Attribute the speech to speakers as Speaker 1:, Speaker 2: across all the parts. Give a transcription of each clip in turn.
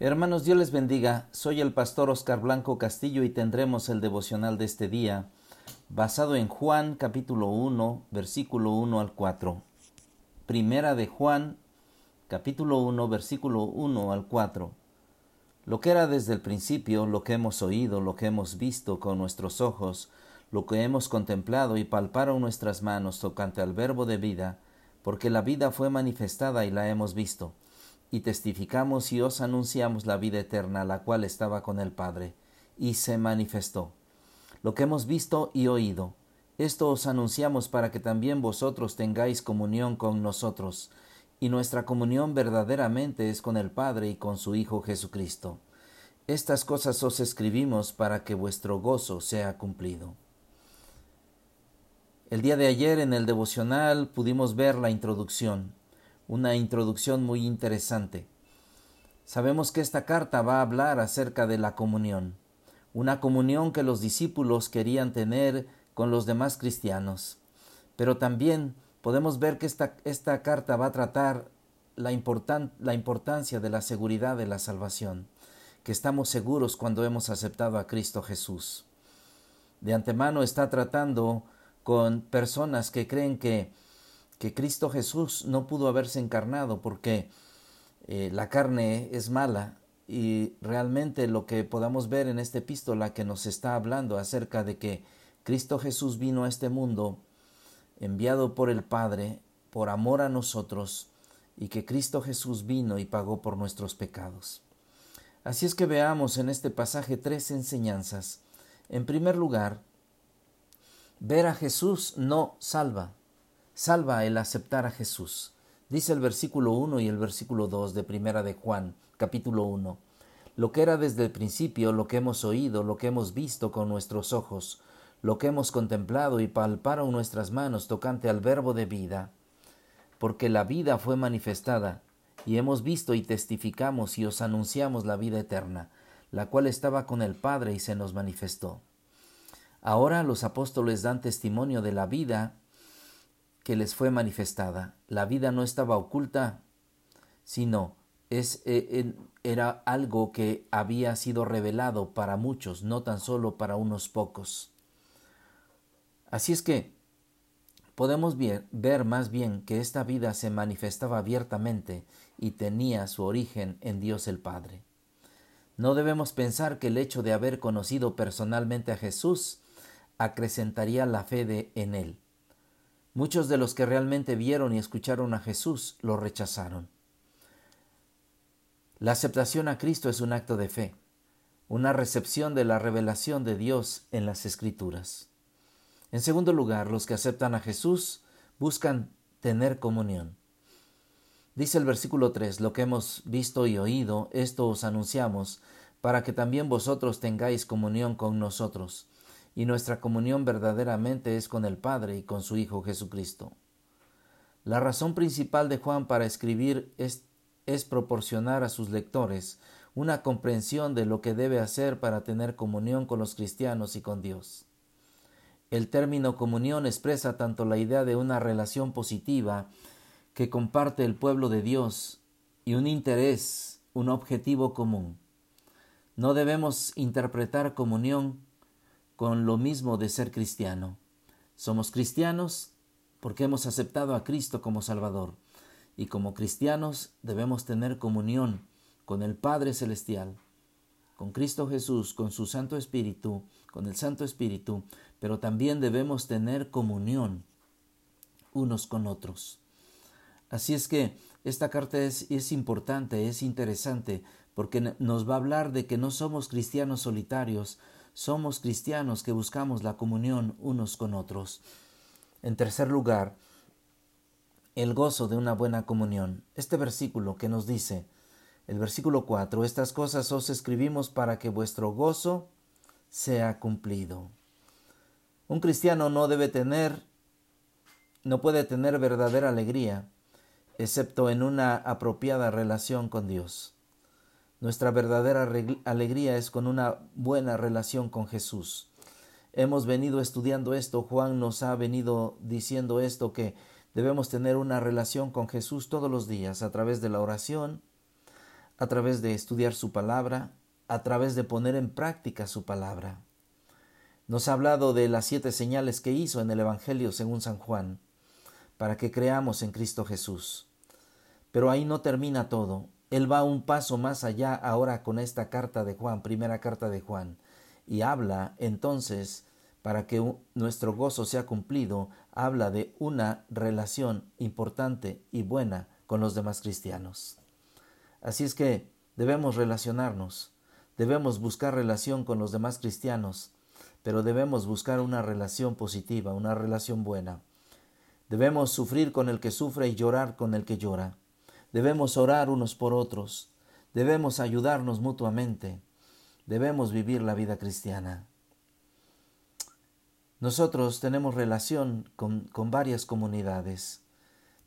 Speaker 1: Hermanos, Dios les bendiga. Soy el pastor Oscar Blanco Castillo y tendremos el devocional de este día basado en Juan capítulo 1, versículo 1 al 4. Primera de Juan capítulo 1, versículo 1 al 4. Lo que era desde el principio, lo que hemos oído, lo que hemos visto con nuestros ojos, lo que hemos contemplado y palparon nuestras manos tocante al verbo de vida, porque la vida fue manifestada y la hemos visto y testificamos y os anunciamos la vida eterna, la cual estaba con el Padre, y se manifestó. Lo que hemos visto y oído, esto os anunciamos para que también vosotros tengáis comunión con nosotros, y nuestra comunión verdaderamente es con el Padre y con su Hijo Jesucristo. Estas cosas os escribimos para que vuestro gozo sea cumplido. El día de ayer en el devocional pudimos ver la introducción, una introducción muy interesante. Sabemos que esta carta va a hablar acerca de la comunión, una comunión que los discípulos querían tener con los demás cristianos. Pero también podemos ver que esta, esta carta va a tratar la, la importancia de la seguridad de la salvación, que estamos seguros cuando hemos aceptado a Cristo Jesús. De antemano está tratando con personas que creen que que Cristo Jesús no pudo haberse encarnado porque eh, la carne es mala y realmente lo que podamos ver en esta epístola que nos está hablando acerca de que Cristo Jesús vino a este mundo enviado por el Padre por amor a nosotros y que Cristo Jesús vino y pagó por nuestros pecados. Así es que veamos en este pasaje tres enseñanzas. En primer lugar, ver a Jesús no salva salva el aceptar a Jesús. Dice el versículo 1 y el versículo 2 de Primera de Juan, capítulo 1. Lo que era desde el principio, lo que hemos oído, lo que hemos visto con nuestros ojos, lo que hemos contemplado y palparon nuestras manos tocante al verbo de vida. Porque la vida fue manifestada, y hemos visto y testificamos y os anunciamos la vida eterna, la cual estaba con el Padre y se nos manifestó. Ahora los apóstoles dan testimonio de la vida que les fue manifestada. La vida no estaba oculta, sino es, eh, era algo que había sido revelado para muchos, no tan solo para unos pocos. Así es que podemos ver más bien que esta vida se manifestaba abiertamente y tenía su origen en Dios el Padre. No debemos pensar que el hecho de haber conocido personalmente a Jesús acrecentaría la fe de, en Él. Muchos de los que realmente vieron y escucharon a Jesús lo rechazaron. La aceptación a Cristo es un acto de fe, una recepción de la revelación de Dios en las Escrituras. En segundo lugar, los que aceptan a Jesús buscan tener comunión. Dice el versículo 3, lo que hemos visto y oído, esto os anunciamos, para que también vosotros tengáis comunión con nosotros y nuestra comunión verdaderamente es con el Padre y con su Hijo Jesucristo. La razón principal de Juan para escribir es, proporcionar a sus lectores una comprensión de lo que debe hacer para tener comunión con los cristianos y con Dios. El término comunión expresa tanto la idea de una relación positiva que comparte el pueblo de Dios y un interés, un objetivo común. No debemos interpretar comunión con lo mismo de ser cristiano. Somos cristianos porque hemos aceptado a Cristo como Salvador y como cristianos debemos tener comunión con el Padre Celestial, con Cristo Jesús, con su Santo Espíritu, con el Santo Espíritu, pero también debemos tener comunión unos con otros. Así es que esta carta es, es, importante, es interesante, porque nos va a hablar de que no somos cristianos solitarios, somos cristianos que buscamos la comunión unos con otros. En tercer lugar, el gozo de una buena comunión. Este versículo que nos dice, el versículo 4, estas cosas os escribimos para que vuestro gozo sea cumplido. Un cristiano no debe tener, no puede tener verdadera alegría, excepto en una apropiada relación con Dios. Nuestra verdadera alegría es con una buena relación con Jesús. Hemos venido estudiando esto, Juan nos ha venido diciendo esto, que debemos tener una relación con Jesús todos los días a través de la oración, a través de estudiar su palabra, a través de poner en práctica su palabra. Nos ha hablado de las siete señales que hizo en el Evangelio según San Juan, para que creamos en Cristo Jesús. Pero ahí no termina todo. Él va un paso más allá ahora con esta carta de Juan, primera carta de Juan, y habla entonces, para que nuestro gozo sea cumplido, habla de una relación importante y buena con los demás cristianos. Así es que debemos relacionarnos, debemos buscar relación con los demás cristianos, pero debemos buscar una relación positiva, una relación buena. Debemos sufrir con el que sufre y llorar con el que llora. Debemos orar unos por otros. Debemos ayudarnos mutuamente. Debemos vivir la vida cristiana. Nosotros tenemos relación con, con varias comunidades.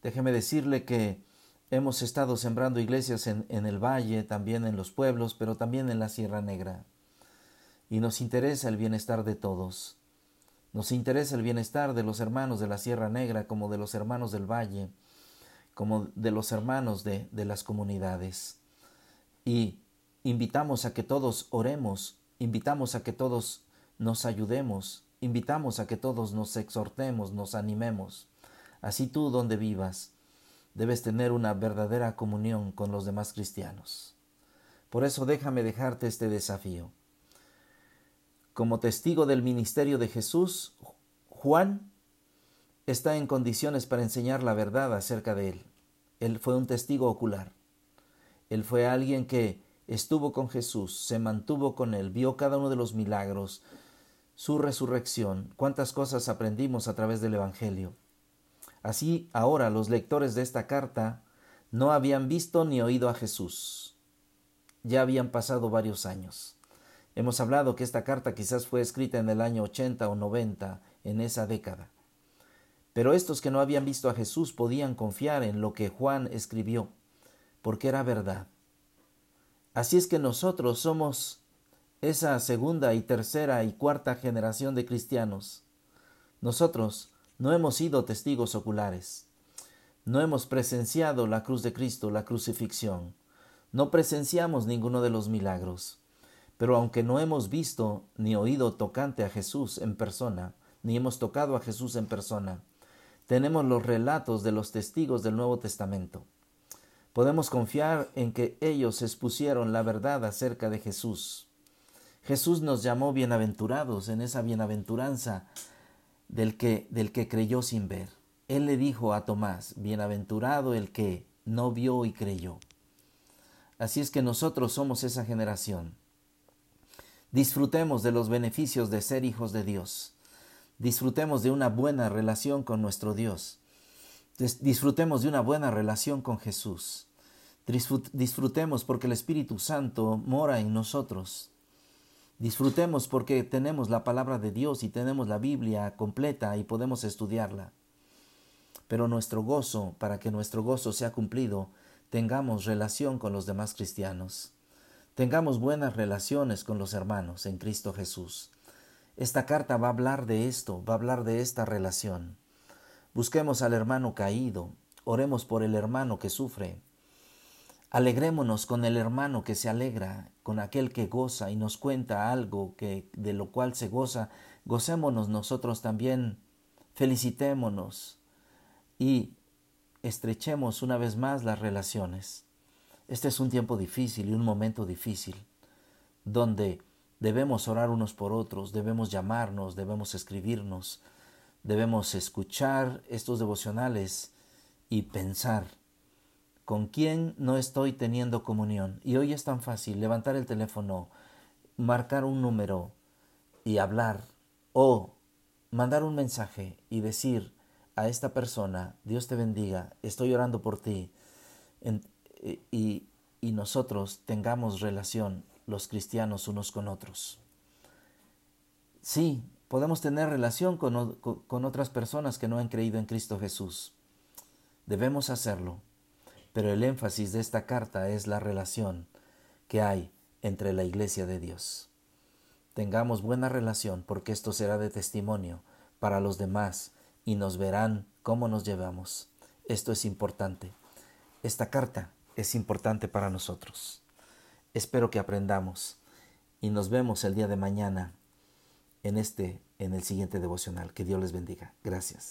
Speaker 1: Déjeme decirle que hemos estado sembrando iglesias en, en el valle, también en los pueblos, pero también en la Sierra Negra. Y nos interesa el bienestar de todos. Nos interesa el bienestar de los hermanos de la Sierra Negra como de los hermanos del Valle, como de los hermanos de, de las comunidades. Y invitamos a que todos oremos, invitamos a que todos nos ayudemos, invitamos a que todos nos exhortemos, nos animemos. Así tú donde vivas, debes tener una verdadera comunión con los demás cristianos. Por eso déjame dejarte este desafío. Como testigo del ministerio de Jesús, Juan está en condiciones para enseñar la verdad acerca de él. Él fue un testigo ocular. Él fue alguien que estuvo con Jesús, se mantuvo con él, vio cada uno de los milagros, su resurrección, cuántas cosas aprendimos a través del Evangelio. Así ahora los lectores de esta carta no habían visto ni oído a Jesús. Ya habían pasado varios años. Hemos hablado que esta carta quizás fue escrita en el año 80 o 90, en esa década. Pero estos que no habían visto a Jesús podían confiar en lo que Juan escribió, porque era verdad. Así es que nosotros somos esa segunda y tercera y cuarta generación de cristianos. Nosotros no hemos sido testigos oculares. No hemos presenciado la cruz de Cristo, la crucifixión. No presenciamos ninguno de los milagros. Pero aunque no hemos visto ni oído tocante a Jesús en persona, ni hemos tocado a Jesús en persona, tenemos los relatos de los testigos del Nuevo Testamento. Podemos confiar en que ellos expusieron la verdad acerca de Jesús. Jesús nos llamó bienaventurados en esa bienaventuranza del que, del que creyó sin ver. Él le dijo a Tomás, bienaventurado el que no vio y creyó. Así es que nosotros somos esa generación. Disfrutemos de los beneficios de ser hijos de Dios. Disfrutemos de una buena relación con nuestro Dios. Disfrutemos de una buena relación con Jesús. Disfrutemos porque el Espíritu Santo mora en nosotros. Disfrutemos porque tenemos la palabra de Dios y tenemos la Biblia completa y podemos estudiarla. Pero nuestro gozo, para que nuestro gozo sea cumplido, tengamos relación con los demás cristianos. Tengamos buenas relaciones con los hermanos en Cristo Jesús. Esta carta va a hablar de esto, va a hablar de esta relación. Busquemos al hermano caído, oremos por el hermano que sufre. Alegrémonos con el hermano que se alegra, con aquel que goza y nos cuenta algo que de lo cual se goza, gocémonos nosotros también, felicitémonos y estrechemos una vez más las relaciones. Este es un tiempo difícil y un momento difícil, donde debemos orar unos por otros, debemos llamarnos, debemos escribirnos, debemos escuchar estos devocionales y pensar con quién no estoy teniendo comunión. Y hoy es tan fácil levantar el teléfono, marcar un número y hablar o mandar un mensaje y decir a esta persona, Dios te bendiga, estoy orando por ti, y, y nosotros tengamos relación los cristianos unos con otros. Sí, podemos tener relación con, con, otras personas que no han creído en Cristo Jesús. Debemos hacerlo, pero el énfasis de esta carta es la relación que hay entre la iglesia de Dios. Tengamos buena relación porque esto será de testimonio para los demás y nos verán cómo nos llevamos. Esto es importante. Esta carta es importante para nosotros. Espero que aprendamos y nos vemos el día de mañana en este en el siguiente devocional. Que Dios les bendiga. Gracias.